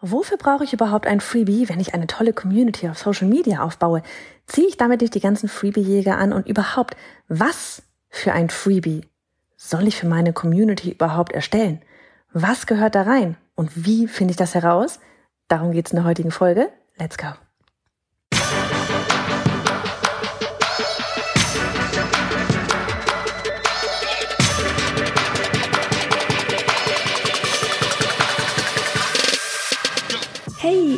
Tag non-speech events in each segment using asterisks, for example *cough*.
Wofür brauche ich überhaupt ein Freebie, wenn ich eine tolle Community auf Social Media aufbaue? Ziehe ich damit nicht die ganzen Freebie-Jäger an und überhaupt, was für ein Freebie soll ich für meine Community überhaupt erstellen? Was gehört da rein? Und wie finde ich das heraus? Darum geht es in der heutigen Folge. Let's go!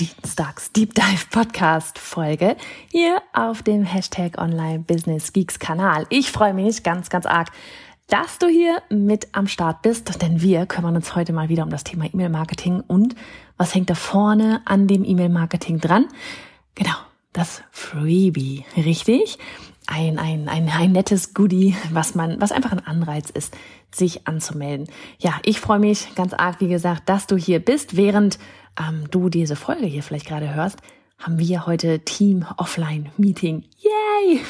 Dienstags Deep Dive Podcast Folge hier auf dem Hashtag Online Business Geeks Kanal. Ich freue mich ganz, ganz arg, dass du hier mit am Start bist, denn wir kümmern uns heute mal wieder um das Thema E-Mail-Marketing und was hängt da vorne an dem E-Mail-Marketing dran? Genau, das Freebie, richtig? Ein, ein, ein, ein nettes Goodie, was man, was einfach ein Anreiz ist, sich anzumelden. Ja, ich freue mich ganz arg, wie gesagt, dass du hier bist, während ähm, du diese Folge hier vielleicht gerade hörst, haben wir heute Team Offline Meeting. Yay! *laughs*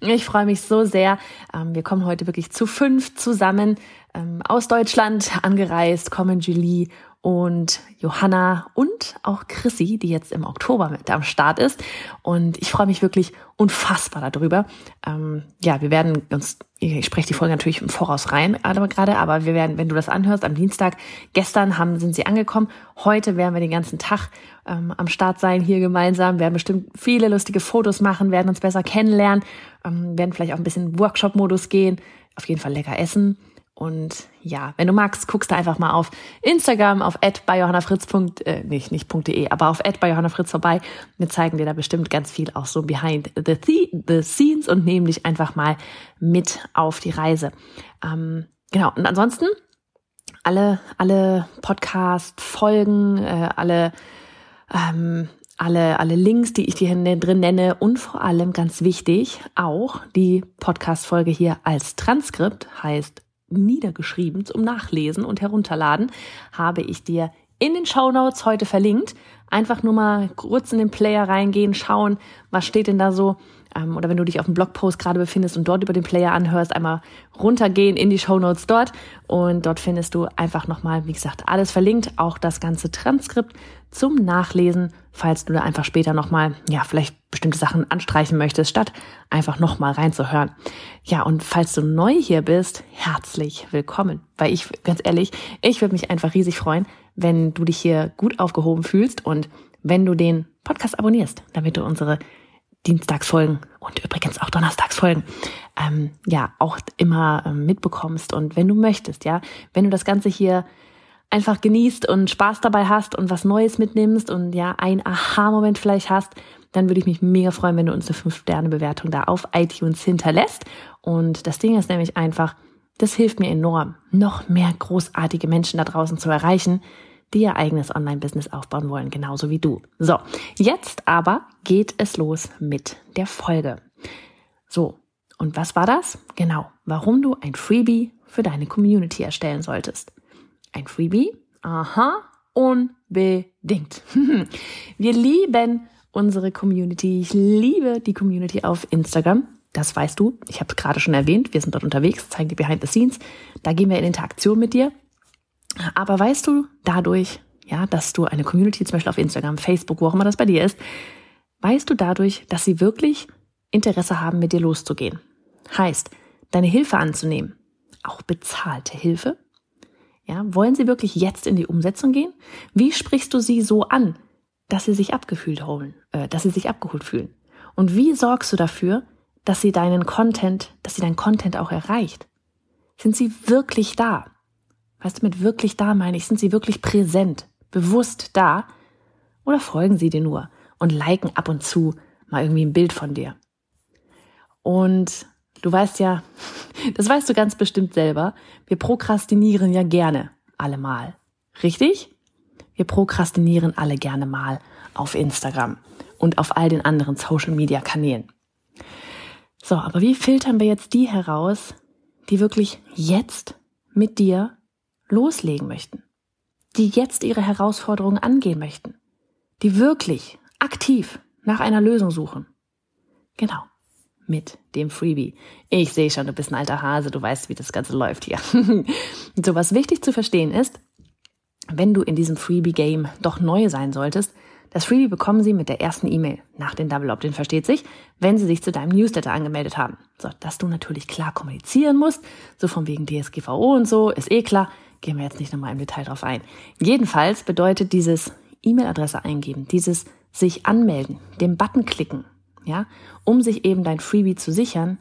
Ich freue mich so sehr. Ähm, wir kommen heute wirklich zu fünf zusammen ähm, aus Deutschland angereist, kommen Julie und Johanna und auch Chrissy, die jetzt im Oktober mit am Start ist. Und ich freue mich wirklich unfassbar darüber. Ähm, ja, wir werden uns, ich spreche die Folge natürlich im Voraus rein gerade, aber wir werden, wenn du das anhörst, am Dienstag, gestern haben, sind sie angekommen. Heute werden wir den ganzen Tag ähm, am Start sein, hier gemeinsam, werden bestimmt viele lustige Fotos machen, werden uns besser kennenlernen, ähm, werden vielleicht auch ein bisschen Workshop-Modus gehen, auf jeden Fall lecker essen und ja, wenn du magst, guckst du einfach mal auf Instagram, auf @byjohannafritz. Äh, nicht, nicht .de, aber auf @byjohannafritz vorbei. Wir zeigen dir da bestimmt ganz viel auch so behind the, the scenes und nehmen dich einfach mal mit auf die Reise. Ähm, genau, und ansonsten alle, alle Podcast-Folgen, äh, alle, ähm, alle, alle Links, die ich dir drin nenne und vor allem ganz wichtig, auch die Podcast-Folge hier als Transkript heißt niedergeschrieben zum Nachlesen und Herunterladen, habe ich dir in den Show Notes heute verlinkt. Einfach nur mal kurz in den Player reingehen, schauen, was steht denn da so. Ähm, oder wenn du dich auf dem Blogpost gerade befindest und dort über den Player anhörst, einmal runtergehen in die Show dort. Und dort findest du einfach nochmal, wie gesagt, alles verlinkt, auch das ganze Transkript zum Nachlesen, falls du da einfach später nochmal, ja, vielleicht bestimmte Sachen anstreichen möchtest, statt einfach nochmal reinzuhören. Ja, und falls du neu hier bist, herzlich willkommen. Weil ich, ganz ehrlich, ich würde mich einfach riesig freuen, wenn du dich hier gut aufgehoben fühlst und wenn du den Podcast abonnierst, damit du unsere Dienstagsfolgen und übrigens auch Donnerstagsfolgen ähm, ja auch immer ähm, mitbekommst und wenn du möchtest, ja, wenn du das Ganze hier einfach genießt und Spaß dabei hast und was Neues mitnimmst und ja, ein Aha-Moment vielleicht hast, dann würde ich mich mega freuen, wenn du uns eine 5-Sterne-Bewertung da auf iTunes hinterlässt. Und das Ding ist nämlich einfach, das hilft mir enorm, noch mehr großartige Menschen da draußen zu erreichen, die ihr eigenes Online-Business aufbauen wollen, genauso wie du. So, jetzt aber geht es los mit der Folge. So, und was war das? Genau, warum du ein Freebie für deine Community erstellen solltest. Ein Freebie? Aha, unbedingt. *laughs* Wir lieben unsere Community. Ich liebe die Community auf Instagram. Das weißt du. Ich habe es gerade schon erwähnt. Wir sind dort unterwegs, zeigen dir Behind the Scenes. Da gehen wir in Interaktion mit dir. Aber weißt du dadurch, ja, dass du eine Community zum Beispiel auf Instagram, Facebook, wo auch immer das bei dir ist, weißt du dadurch, dass sie wirklich Interesse haben, mit dir loszugehen. Heißt, deine Hilfe anzunehmen. Auch bezahlte Hilfe ja, wollen sie wirklich jetzt in die Umsetzung gehen? Wie sprichst du sie so an, dass sie sich abgefühlt holen, äh, dass sie sich abgeholt fühlen? Und wie sorgst du dafür, dass sie deinen Content, dass sie deinen Content auch erreicht? Sind sie wirklich da? Weißt du, mit wirklich da meine ich, sind sie wirklich präsent, bewusst da? Oder folgen sie dir nur und liken ab und zu mal irgendwie ein Bild von dir? Und Du weißt ja, *laughs* das weißt du ganz bestimmt selber, wir prokrastinieren ja gerne alle mal. Richtig? Wir prokrastinieren alle gerne mal auf Instagram und auf all den anderen Social Media Kanälen. So, aber wie filtern wir jetzt die heraus, die wirklich jetzt mit dir loslegen möchten? Die jetzt ihre Herausforderungen angehen möchten? Die wirklich aktiv nach einer Lösung suchen? Genau, mit dem Freebie. Ich sehe schon, du bist ein alter Hase, du weißt, wie das Ganze läuft hier. *laughs* so, was wichtig zu verstehen ist, wenn du in diesem Freebie-Game doch neu sein solltest, das Freebie bekommen Sie mit der ersten E-Mail nach dem Double Opt-in, versteht sich, wenn Sie sich zu deinem Newsletter angemeldet haben. So, dass du natürlich klar kommunizieren musst, so von wegen DSGVO und so, ist eh klar, gehen wir jetzt nicht nochmal im Detail drauf ein. Jedenfalls bedeutet dieses E-Mail-Adresse eingeben, dieses sich anmelden, den Button klicken, ja, um sich eben dein Freebie zu sichern,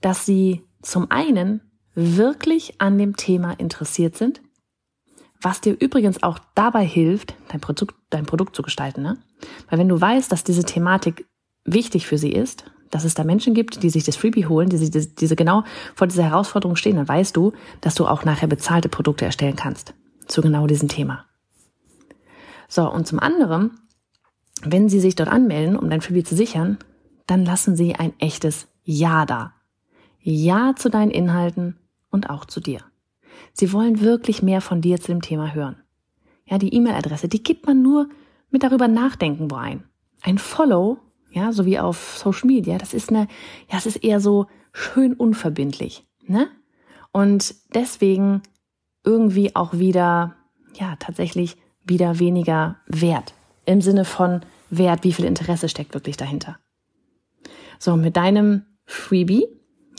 dass sie zum einen wirklich an dem Thema interessiert sind, was dir übrigens auch dabei hilft, dein Produkt, dein Produkt zu gestalten. Ne? Weil wenn du weißt, dass diese Thematik wichtig für sie ist, dass es da Menschen gibt, die sich das Freebie holen, die sich diese, diese genau vor dieser Herausforderung stehen, dann weißt du, dass du auch nachher bezahlte Produkte erstellen kannst zu genau diesem Thema. So, und zum anderen, wenn sie sich dort anmelden, um dein Freebie zu sichern, dann lassen sie ein echtes Ja da. Ja zu deinen Inhalten und auch zu dir. Sie wollen wirklich mehr von dir zu dem Thema hören. Ja, die E-Mail-Adresse, die gibt man nur mit darüber nachdenken wo ein. Ein Follow, ja, so wie auf Social Media, das ist eine, ja, es ist eher so schön unverbindlich, ne? Und deswegen irgendwie auch wieder, ja, tatsächlich wieder weniger wert. Im Sinne von Wert, wie viel Interesse steckt wirklich dahinter. So, mit deinem Freebie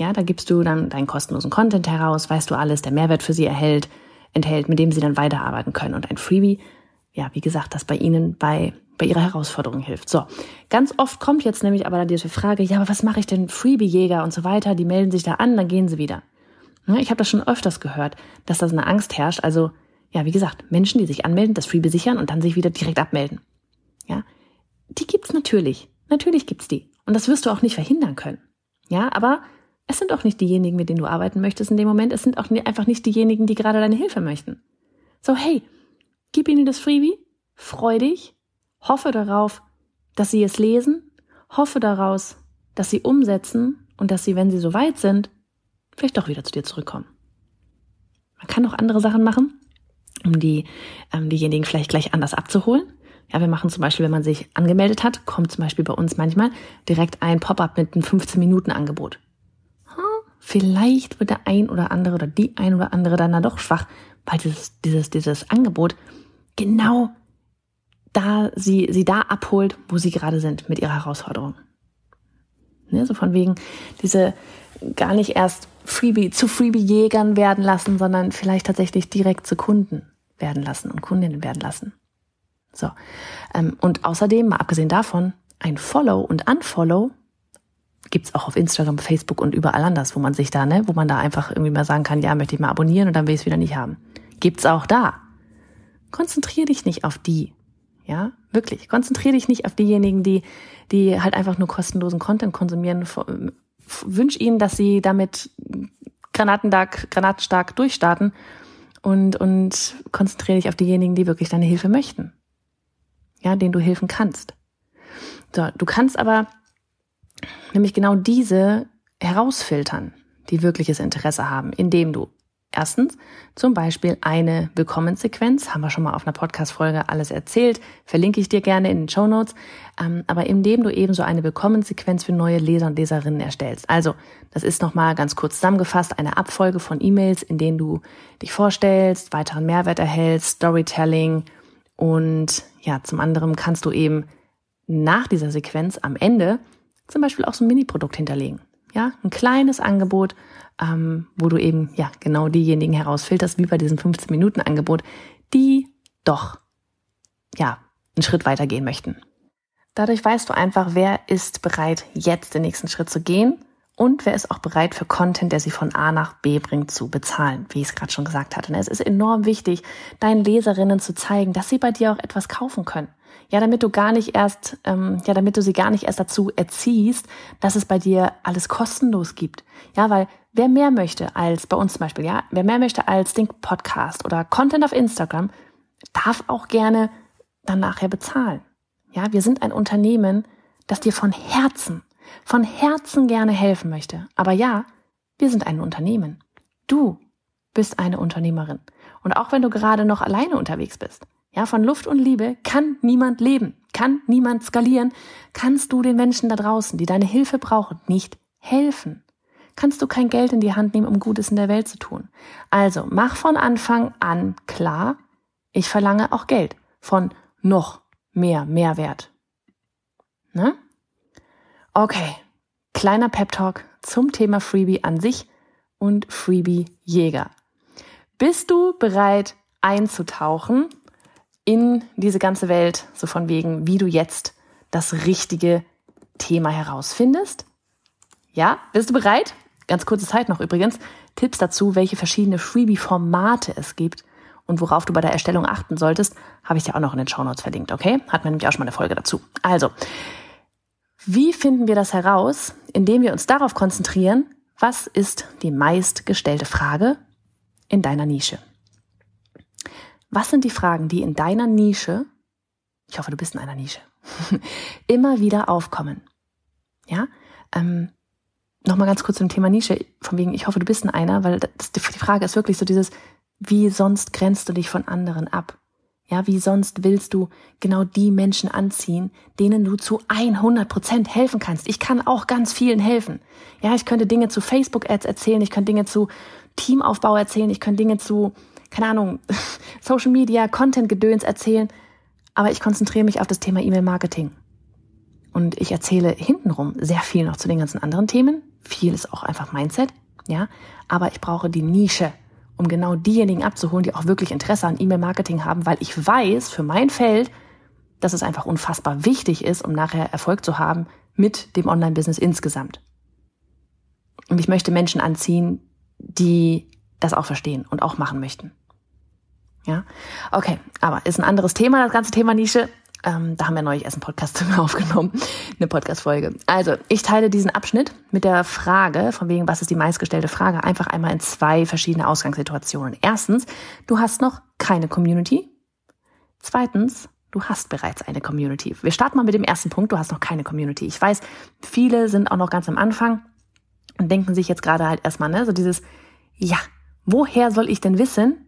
ja, da gibst du dann deinen kostenlosen Content heraus, weißt du alles, der Mehrwert für sie erhält, enthält, mit dem sie dann weiterarbeiten können. Und ein Freebie, ja, wie gesagt, das bei ihnen bei, bei ihrer Herausforderung hilft. So. Ganz oft kommt jetzt nämlich aber dann diese Frage, ja, aber was mache ich denn Freebie-Jäger und so weiter? Die melden sich da an, dann gehen sie wieder. Ja, ich habe das schon öfters gehört, dass da so eine Angst herrscht. Also, ja, wie gesagt, Menschen, die sich anmelden, das Freebie sichern und dann sich wieder direkt abmelden. Ja, die gibt's natürlich. Natürlich gibt's die. Und das wirst du auch nicht verhindern können. Ja, aber es sind auch nicht diejenigen, mit denen du arbeiten möchtest in dem Moment. Es sind auch einfach nicht diejenigen, die gerade deine Hilfe möchten. So, hey, gib ihnen das Freebie, freu dich, hoffe darauf, dass sie es lesen, hoffe daraus, dass sie umsetzen und dass sie, wenn sie so weit sind, vielleicht doch wieder zu dir zurückkommen. Man kann auch andere Sachen machen, um die, ähm, diejenigen vielleicht gleich anders abzuholen. Ja, wir machen zum Beispiel, wenn man sich angemeldet hat, kommt zum Beispiel bei uns manchmal direkt ein Pop-up mit einem 15-Minuten-Angebot. Vielleicht wird der ein oder andere oder die ein oder andere dann da doch schwach, weil dieses, dieses, dieses Angebot genau da sie, sie da abholt, wo sie gerade sind mit ihrer Herausforderung. Ne, so von wegen diese gar nicht erst Freebie zu Freebie-Jägern werden lassen, sondern vielleicht tatsächlich direkt zu Kunden werden lassen und Kundinnen werden lassen. So. Ähm, und außerdem, mal abgesehen davon, ein Follow und Unfollow gibt's auch auf Instagram, Facebook und überall anders, wo man sich da, ne, wo man da einfach irgendwie mal sagen kann, ja, möchte ich mal abonnieren und dann will ich es wieder nicht haben. Gibt's auch da. Konzentrier dich nicht auf die. Ja, wirklich. Konzentrier dich nicht auf diejenigen, die, die halt einfach nur kostenlosen Content konsumieren. Wünsch ihnen, dass sie damit granatenstark, granatenstark durchstarten und, und konzentriere dich auf diejenigen, die wirklich deine Hilfe möchten. Ja, denen du helfen kannst. So, du kannst aber nämlich genau diese herausfiltern, die wirkliches Interesse haben, indem du erstens zum Beispiel eine Willkommenssequenz, haben wir schon mal auf einer Podcast-Folge alles erzählt, verlinke ich dir gerne in den Show Notes, ähm, aber indem du eben so eine Willkommenssequenz für neue Leser und Leserinnen erstellst. Also, das ist nochmal ganz kurz zusammengefasst, eine Abfolge von E-Mails, in denen du dich vorstellst, weiteren Mehrwert erhältst, Storytelling und ja, zum anderen kannst du eben nach dieser Sequenz am Ende zum Beispiel auch so ein Mini-Produkt hinterlegen. Ja, ein kleines Angebot, ähm, wo du eben ja genau diejenigen herausfilterst, wie bei diesem 15-Minuten-Angebot, die doch ja einen Schritt weiter gehen möchten. Dadurch weißt du einfach, wer ist bereit, jetzt den nächsten Schritt zu gehen und wer ist auch bereit für Content, der sie von A nach B bringt, zu bezahlen, wie ich es gerade schon gesagt hatte. Es ist enorm wichtig, deinen Leserinnen zu zeigen, dass sie bei dir auch etwas kaufen können. Ja, damit du gar nicht erst, ähm, ja, damit du sie gar nicht erst dazu erziehst, dass es bei dir alles kostenlos gibt. Ja, weil wer mehr möchte als bei uns zum Beispiel, ja, wer mehr möchte als den Podcast oder Content auf Instagram, darf auch gerne dann nachher bezahlen. Ja, wir sind ein Unternehmen, das dir von Herzen von Herzen gerne helfen möchte. Aber ja, wir sind ein Unternehmen. Du bist eine Unternehmerin. Und auch wenn du gerade noch alleine unterwegs bist, ja, von Luft und Liebe kann niemand leben, kann niemand skalieren, kannst du den Menschen da draußen, die deine Hilfe brauchen, nicht helfen. Kannst du kein Geld in die Hand nehmen, um Gutes in der Welt zu tun. Also mach von Anfang an klar, ich verlange auch Geld von noch mehr Mehrwert. Ne? Okay, kleiner Pep Talk zum Thema Freebie an sich und Freebie Jäger. Bist du bereit einzutauchen in diese ganze Welt, so von wegen, wie du jetzt das richtige Thema herausfindest? Ja, bist du bereit? Ganz kurze Zeit noch übrigens. Tipps dazu, welche verschiedene Freebie-Formate es gibt und worauf du bei der Erstellung achten solltest, habe ich dir auch noch in den Show Notes verlinkt, okay? Hat man nämlich auch schon mal eine Folge dazu. Also, wie finden wir das heraus? Indem wir uns darauf konzentrieren, was ist die meistgestellte Frage in deiner Nische? Was sind die Fragen, die in deiner Nische, ich hoffe, du bist in einer Nische, *laughs* immer wieder aufkommen? Ja, ähm, nochmal ganz kurz zum Thema Nische, von wegen, ich hoffe, du bist in einer, weil das, die Frage ist wirklich so dieses, wie sonst grenzt du dich von anderen ab? Ja, wie sonst willst du genau die Menschen anziehen, denen du zu 100 Prozent helfen kannst? Ich kann auch ganz vielen helfen. Ja, ich könnte Dinge zu Facebook-Ads erzählen, ich könnte Dinge zu Teamaufbau erzählen, ich könnte Dinge zu, keine Ahnung, *laughs* Social Media, Content-Gedöns erzählen, aber ich konzentriere mich auf das Thema E-Mail-Marketing. Und ich erzähle hintenrum sehr viel noch zu den ganzen anderen Themen. Viel ist auch einfach Mindset, ja. Aber ich brauche die Nische, um genau diejenigen abzuholen, die auch wirklich Interesse an E-Mail-Marketing haben, weil ich weiß für mein Feld, dass es einfach unfassbar wichtig ist, um nachher Erfolg zu haben mit dem Online-Business insgesamt. Und ich möchte Menschen anziehen, die das auch verstehen und auch machen möchten. Ja, okay, aber ist ein anderes Thema, das ganze Thema Nische. Ähm, da haben wir neulich erst einen Podcast *laughs* aufgenommen, eine Podcast-Folge. Also, ich teile diesen Abschnitt mit der Frage, von wegen, was ist die meistgestellte Frage, einfach einmal in zwei verschiedene Ausgangssituationen. Erstens, du hast noch keine Community. Zweitens, du hast bereits eine Community. Wir starten mal mit dem ersten Punkt, du hast noch keine Community. Ich weiß, viele sind auch noch ganz am Anfang und denken sich jetzt gerade halt erstmal, ne, so dieses, ja, woher soll ich denn wissen,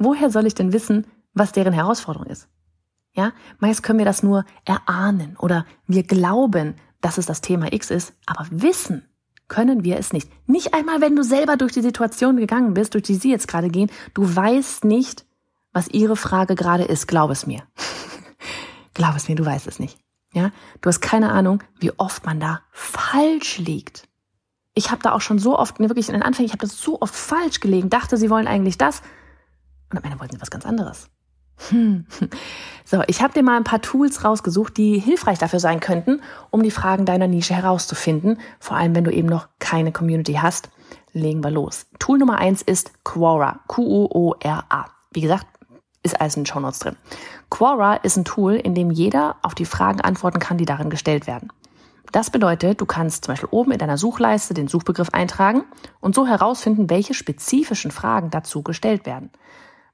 woher soll ich denn wissen, was deren Herausforderung ist? Ja, meist können wir das nur erahnen oder wir glauben, dass es das Thema X ist, aber wissen können wir es nicht. Nicht einmal, wenn du selber durch die Situation gegangen bist, durch die sie jetzt gerade gehen, du weißt nicht, was ihre Frage gerade ist. Glaub es mir. *laughs* Glaub es mir, du weißt es nicht. Ja, du hast keine Ahnung, wie oft man da falsch liegt. Ich habe da auch schon so oft, wirklich in den Anfängen, ich habe das so oft falsch gelegen, dachte, sie wollen eigentlich das und am Ende wollten sie was ganz anderes. Hm. *laughs* So, ich habe dir mal ein paar Tools rausgesucht, die hilfreich dafür sein könnten, um die Fragen deiner Nische herauszufinden. Vor allem, wenn du eben noch keine Community hast. Legen wir los. Tool Nummer eins ist Quora. Q-U-O-R-A. Wie gesagt, ist alles in den Show Notes drin. Quora ist ein Tool, in dem jeder auf die Fragen antworten kann, die darin gestellt werden. Das bedeutet, du kannst zum Beispiel oben in deiner Suchleiste den Suchbegriff eintragen und so herausfinden, welche spezifischen Fragen dazu gestellt werden.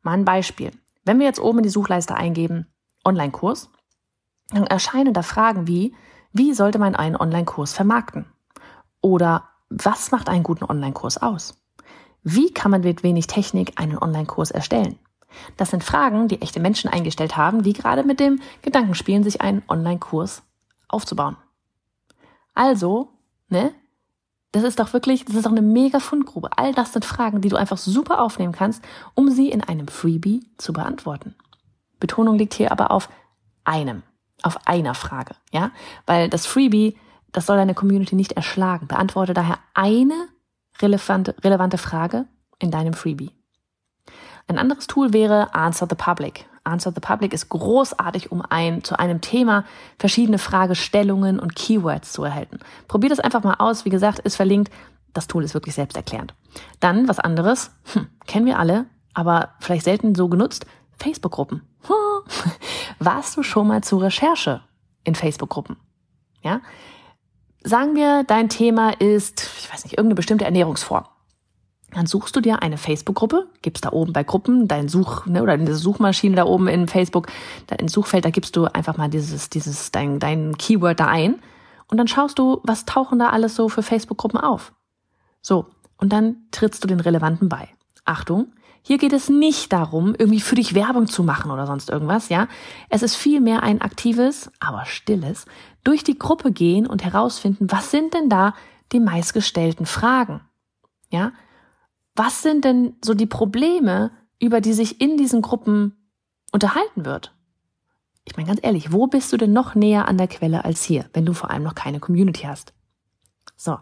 Mal ein Beispiel. Wenn wir jetzt oben in die Suchleiste eingeben, Online-Kurs, dann erscheinen da Fragen wie, wie sollte man einen Online-Kurs vermarkten? Oder was macht einen guten Online-Kurs aus? Wie kann man mit wenig Technik einen Online-Kurs erstellen? Das sind Fragen, die echte Menschen eingestellt haben, die gerade mit dem Gedanken spielen, sich einen Online-Kurs aufzubauen. Also, ne, das ist doch wirklich, das ist doch eine mega Fundgrube. All das sind Fragen, die du einfach super aufnehmen kannst, um sie in einem Freebie zu beantworten. Betonung liegt hier aber auf einem, auf einer Frage, ja? Weil das Freebie, das soll deine Community nicht erschlagen. Beantworte daher eine relevante, relevante Frage in deinem Freebie. Ein anderes Tool wäre Answer the Public. Answer the Public ist großartig, um ein, zu einem Thema verschiedene Fragestellungen und Keywords zu erhalten. Probier das einfach mal aus. Wie gesagt, ist verlinkt. Das Tool ist wirklich selbsterklärend. Dann was anderes, hm, kennen wir alle, aber vielleicht selten so genutzt, Facebook-Gruppen. *laughs* Warst du schon mal zur Recherche in Facebook-Gruppen? Ja? Sagen wir, dein Thema ist, ich weiß nicht, irgendeine bestimmte Ernährungsform. Dann suchst du dir eine Facebook-Gruppe, gibst da oben bei Gruppen dein Such, ne, oder in der Suchmaschine da oben in Facebook, da ins Suchfeld, da gibst du einfach mal dieses, dieses, dein, dein Keyword da ein Und dann schaust du, was tauchen da alles so für Facebook-Gruppen auf. So, und dann trittst du den Relevanten bei. Achtung, hier geht es nicht darum, irgendwie für dich Werbung zu machen oder sonst irgendwas, ja. Es ist vielmehr ein aktives, aber stilles, durch die Gruppe gehen und herausfinden, was sind denn da die meistgestellten Fragen? Ja. Was sind denn so die Probleme, über die sich in diesen Gruppen unterhalten wird? Ich meine ganz ehrlich, wo bist du denn noch näher an der Quelle als hier, wenn du vor allem noch keine Community hast? So,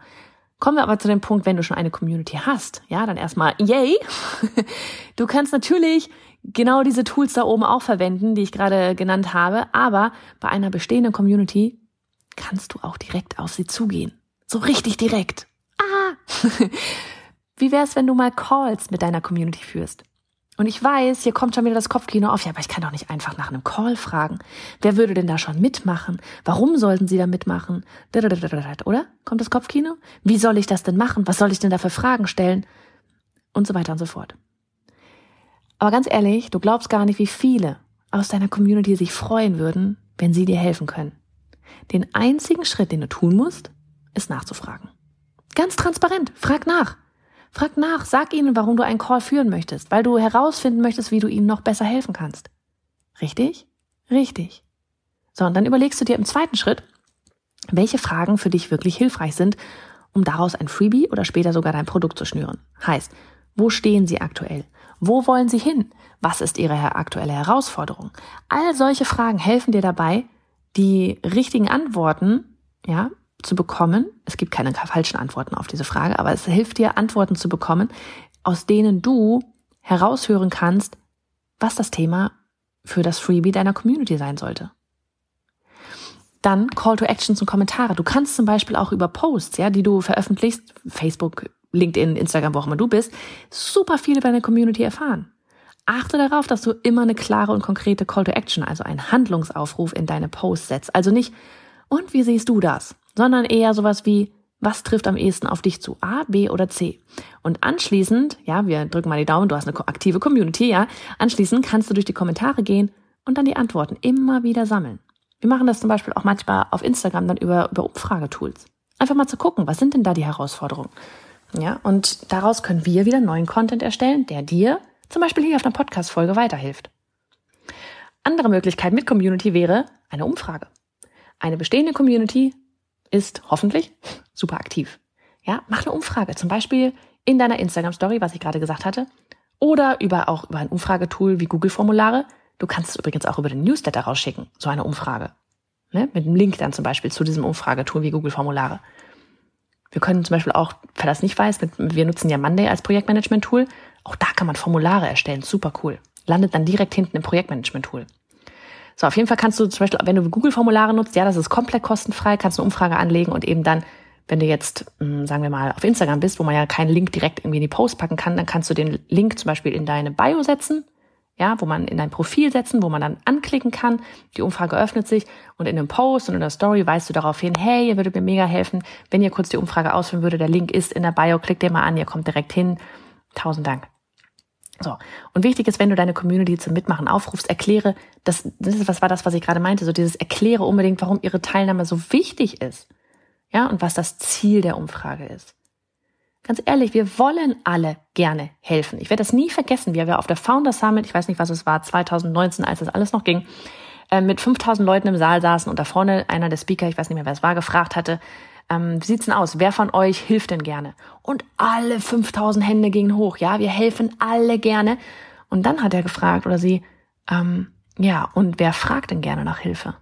Kommen wir aber zu dem Punkt, wenn du schon eine Community hast, ja, dann erstmal yay. *laughs* Du kannst natürlich genau diese Tools da oben auch verwenden, die ich gerade genannt habe, aber bei einer bestehenden Community kannst du auch direkt auf sie zugehen. So richtig direkt. Ah! *laughs* Wie wär's, wenn du mal Calls mit deiner Community führst? Und ich weiß, hier kommt schon wieder das Kopfkino auf. Ja, aber ich kann doch nicht einfach nach einem Call fragen. Wer würde denn da schon mitmachen? Warum sollten sie da mitmachen? Oder? Kommt das Kopfkino? Wie soll ich das denn machen? Was soll ich denn da für Fragen stellen? Und so weiter und so fort. Aber ganz ehrlich, du glaubst gar nicht, wie viele aus deiner Community sich freuen würden, wenn sie dir helfen können. Den einzigen Schritt, den du tun musst, ist nachzufragen. Ganz transparent. Frag nach. Frag nach, sag ihnen, warum du einen Call führen möchtest, weil du herausfinden möchtest, wie du ihnen noch besser helfen kannst. Richtig? Richtig. So, und dann überlegst du dir im zweiten Schritt, welche Fragen für dich wirklich hilfreich sind, um daraus ein Freebie oder später sogar dein Produkt zu schnüren. Heißt, wo stehen sie aktuell? Wo wollen sie hin? Was ist ihre aktuelle Herausforderung? All solche Fragen helfen dir dabei, die richtigen Antworten, ja, zu bekommen. Es gibt keine falschen Antworten auf diese Frage, aber es hilft dir, Antworten zu bekommen, aus denen du heraushören kannst, was das Thema für das Freebie deiner Community sein sollte. Dann Call to Actions und Kommentare. Du kannst zum Beispiel auch über Posts, ja, die du veröffentlichst, Facebook, LinkedIn, Instagram, wo auch immer du bist, super viel über deine Community erfahren. Achte darauf, dass du immer eine klare und konkrete Call to Action, also einen Handlungsaufruf in deine Posts setzt. Also nicht, und wie siehst du das? Sondern eher sowas wie, was trifft am ehesten auf dich zu? A, B oder C? Und anschließend, ja, wir drücken mal die Daumen, du hast eine aktive Community, ja, anschließend kannst du durch die Kommentare gehen und dann die Antworten immer wieder sammeln. Wir machen das zum Beispiel auch manchmal auf Instagram dann über, über Umfragetools. Einfach mal zu gucken, was sind denn da die Herausforderungen? Ja, und daraus können wir wieder neuen Content erstellen, der dir zum Beispiel hier auf einer Podcast-Folge weiterhilft. Andere Möglichkeit mit Community wäre eine Umfrage. Eine bestehende Community ist hoffentlich super aktiv. Ja, mach eine Umfrage, zum Beispiel in deiner Instagram-Story, was ich gerade gesagt hatte, oder über auch über ein Umfragetool wie Google-Formulare. Du kannst es übrigens auch über den Newsletter rausschicken, so eine Umfrage. Ne? Mit einem Link dann zum Beispiel zu diesem Umfragetool wie Google-Formulare. Wir können zum Beispiel auch, wer das nicht weiß, wir nutzen ja Monday als Projektmanagement-Tool. Auch da kann man Formulare erstellen, super cool. Landet dann direkt hinten im Projektmanagement-Tool. So, auf jeden Fall kannst du zum Beispiel, wenn du Google-Formulare nutzt, ja, das ist komplett kostenfrei, kannst du eine Umfrage anlegen und eben dann, wenn du jetzt, hm, sagen wir mal, auf Instagram bist, wo man ja keinen Link direkt irgendwie in die Post packen kann, dann kannst du den Link zum Beispiel in deine Bio setzen, ja, wo man in dein Profil setzen, wo man dann anklicken kann. Die Umfrage öffnet sich und in einem Post und in der Story weist du darauf hin, hey, ihr würdet mir mega helfen, wenn ihr kurz die Umfrage ausführen würdet. Der Link ist in der Bio, klickt den mal an, ihr kommt direkt hin. Tausend Dank. So. Und wichtig ist, wenn du deine Community zum Mitmachen aufrufst, erkläre, das, das ist, was war das, was ich gerade meinte, so dieses erkläre unbedingt, warum ihre Teilnahme so wichtig ist. Ja, und was das Ziel der Umfrage ist. Ganz ehrlich, wir wollen alle gerne helfen. Ich werde das nie vergessen, wie wir auf der Founder Summit, ich weiß nicht, was es war, 2019, als das alles noch ging, äh, mit 5000 Leuten im Saal saßen und da vorne einer der Speaker, ich weiß nicht mehr, wer es war, gefragt hatte, ähm, wie sieht's denn aus? Wer von euch hilft denn gerne? Und alle 5000 Hände gingen hoch. Ja, wir helfen alle gerne. Und dann hat er gefragt oder sie, ähm, ja, und wer fragt denn gerne nach Hilfe?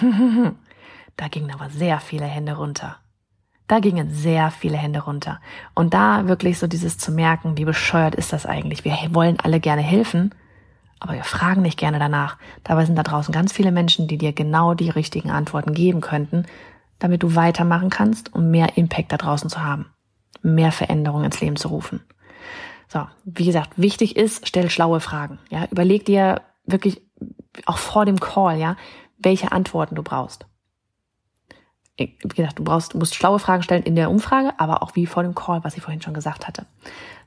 *laughs* da gingen aber sehr viele Hände runter. Da gingen sehr viele Hände runter. Und da wirklich so dieses zu merken, wie bescheuert ist das eigentlich? Wir wollen alle gerne helfen, aber wir fragen nicht gerne danach. Dabei sind da draußen ganz viele Menschen, die dir genau die richtigen Antworten geben könnten, damit du weitermachen kannst, um mehr Impact da draußen zu haben, mehr Veränderungen ins Leben zu rufen. So, wie gesagt, wichtig ist, stell schlaue Fragen. Ja, überleg dir wirklich auch vor dem Call, ja, welche Antworten du brauchst. Wie gesagt, du brauchst, musst schlaue Fragen stellen in der Umfrage, aber auch wie vor dem Call, was ich vorhin schon gesagt hatte.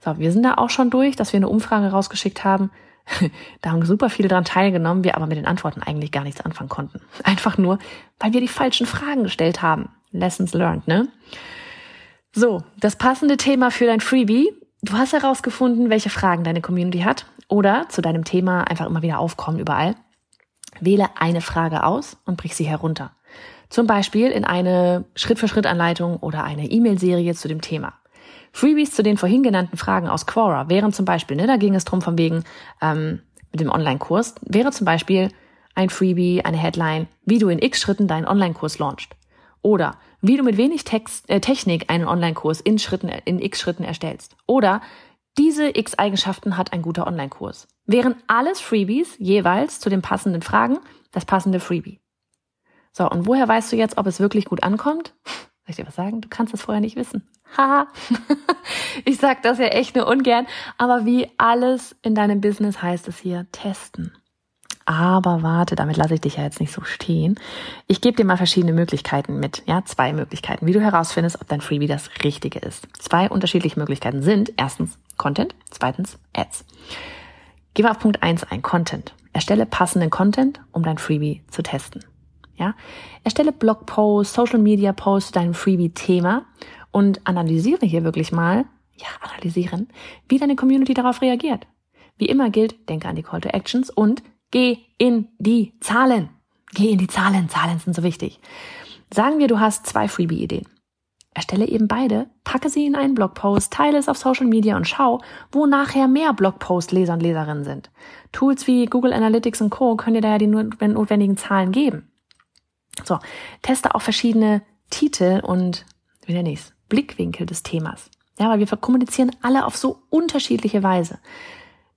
So, wir sind da auch schon durch, dass wir eine Umfrage rausgeschickt haben. *laughs* Da haben super viele daran teilgenommen, wir aber mit den Antworten eigentlich gar nichts anfangen konnten. *laughs* Einfach nur, weil wir die falschen Fragen gestellt haben. Lessons learned, ne? So, das passende Thema für dein Freebie. Du hast herausgefunden, welche Fragen deine Community hat oder zu deinem Thema einfach immer wieder aufkommen überall. Wähle eine Frage aus und brich sie herunter. Zum Beispiel in eine Schritt-für-Schritt-Anleitung oder eine E-Mail-Serie zu dem Thema. Freebies zu den vorhin genannten Fragen aus Quora wären zum Beispiel, ne, da ging es drum von wegen ähm, mit dem Online-Kurs, wäre zum Beispiel ein Freebie, eine Headline, wie du in x Schritten deinen Online-Kurs launchst. Oder wie du mit wenig Text, äh, Technik einen Online-Kurs in, Schritten, in x Schritten erstellst. Oder diese x Eigenschaften hat ein guter Online-Kurs. Wären alles Freebies jeweils zu den passenden Fragen das passende Freebie. So, und woher weißt du jetzt, ob es wirklich gut ankommt? Soll ich dir was sagen? Du kannst es vorher nicht wissen. Haha. *laughs* ich sag das ja echt nur ungern, aber wie alles in deinem Business heißt es hier testen. Aber warte, damit lasse ich dich ja jetzt nicht so stehen. Ich gebe dir mal verschiedene Möglichkeiten mit. Ja, zwei Möglichkeiten, wie du herausfindest, ob dein Freebie das Richtige ist. Zwei unterschiedliche Möglichkeiten sind erstens Content, zweitens Ads. Geh mal auf Punkt eins ein, Content. Erstelle passenden Content, um dein Freebie zu testen. Ja, erstelle Blogposts, Social Media Posts zu deinem Freebie-Thema und analysiere hier wirklich mal, ja, analysieren, wie deine Community darauf reagiert. Wie immer gilt, denke an die Call to Actions und Geh in die Zahlen. Geh in die Zahlen. Zahlen sind so wichtig. Sagen wir, du hast zwei Freebie-Ideen. Erstelle eben beide, packe sie in einen Blogpost, teile es auf Social Media und schau, wo nachher mehr Blogpost-Leser und Leserinnen sind. Tools wie Google Analytics und Co. können dir da ja die notwendigen Zahlen geben. So, teste auch verschiedene Titel und, wie nenne ich's, Blickwinkel des Themas. Ja, weil wir kommunizieren alle auf so unterschiedliche Weise.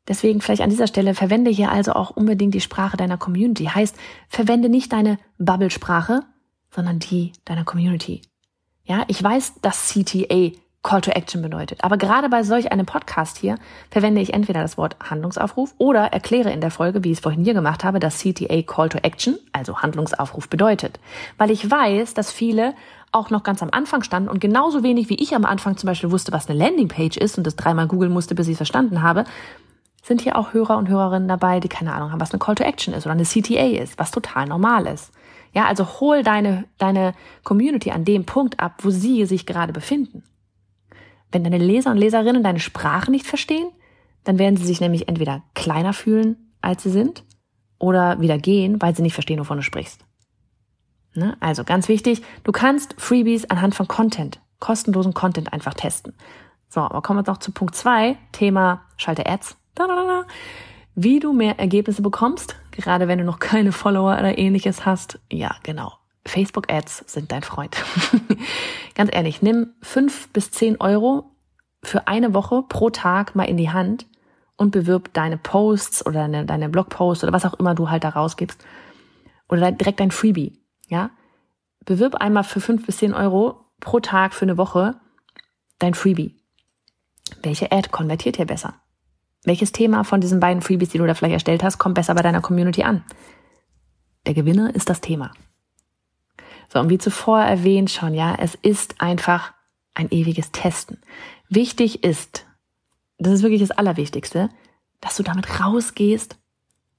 Deswegen vielleicht an dieser Stelle verwende hier also auch unbedingt die Sprache deiner Community. Heißt, verwende nicht deine Bubble-Sprache, sondern die deiner Community. Ja, ich weiß, dass CTA Call to Action bedeutet. Aber gerade bei solch einem Podcast hier verwende ich entweder das Wort Handlungsaufruf oder erkläre in der Folge, wie ich es vorhin hier gemacht habe, dass CTA Call to Action, also Handlungsaufruf bedeutet. Weil ich weiß, dass viele auch noch ganz am Anfang standen und genauso wenig wie ich am Anfang zum Beispiel wusste, was eine Landingpage ist und das dreimal googeln musste, bis ich es verstanden habe, sind hier auch Hörer und Hörerinnen dabei, die keine Ahnung haben, was eine Call to Action ist oder eine CTA ist, was total normal ist. Ja, also hol deine, deine Community an dem Punkt ab, wo sie sich gerade befinden. Wenn deine Leser und Leserinnen deine Sprache nicht verstehen, dann werden sie sich nämlich entweder kleiner fühlen, als sie sind, oder wieder gehen, weil sie nicht verstehen, wovon du sprichst. Ne? Also ganz wichtig, du kannst Freebies anhand von Content, kostenlosen Content einfach testen. So, aber kommen wir noch zu Punkt zwei, Thema Schalte Ads. Wie du mehr Ergebnisse bekommst, gerade wenn du noch keine Follower oder ähnliches hast. Ja, genau. Facebook Ads sind dein Freund. *laughs* Ganz ehrlich, nimm fünf bis zehn Euro für eine Woche pro Tag mal in die Hand und bewirb deine Posts oder deine, deine Blogposts oder was auch immer du halt da rausgibst. Oder direkt dein Freebie. Ja? Bewirb einmal für fünf bis zehn Euro pro Tag für eine Woche dein Freebie. Welche Ad konvertiert hier besser? Welches Thema von diesen beiden Freebies, die du da vielleicht erstellt hast, kommt besser bei deiner Community an? Der Gewinner ist das Thema. So, und wie zuvor erwähnt schon, ja, es ist einfach ein ewiges Testen. Wichtig ist, das ist wirklich das Allerwichtigste, dass du damit rausgehst,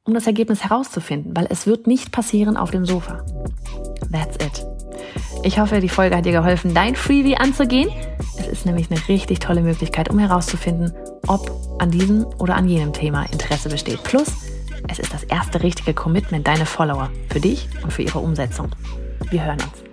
um das Ergebnis herauszufinden, weil es wird nicht passieren auf dem Sofa. That's it. Ich hoffe, die Folge hat dir geholfen, dein Freebie anzugehen. Es ist nämlich eine richtig tolle Möglichkeit, um herauszufinden, ob an diesem oder an jenem Thema Interesse besteht. Plus, es ist das erste richtige Commitment deine Follower für dich und für ihre Umsetzung. Wir hören uns.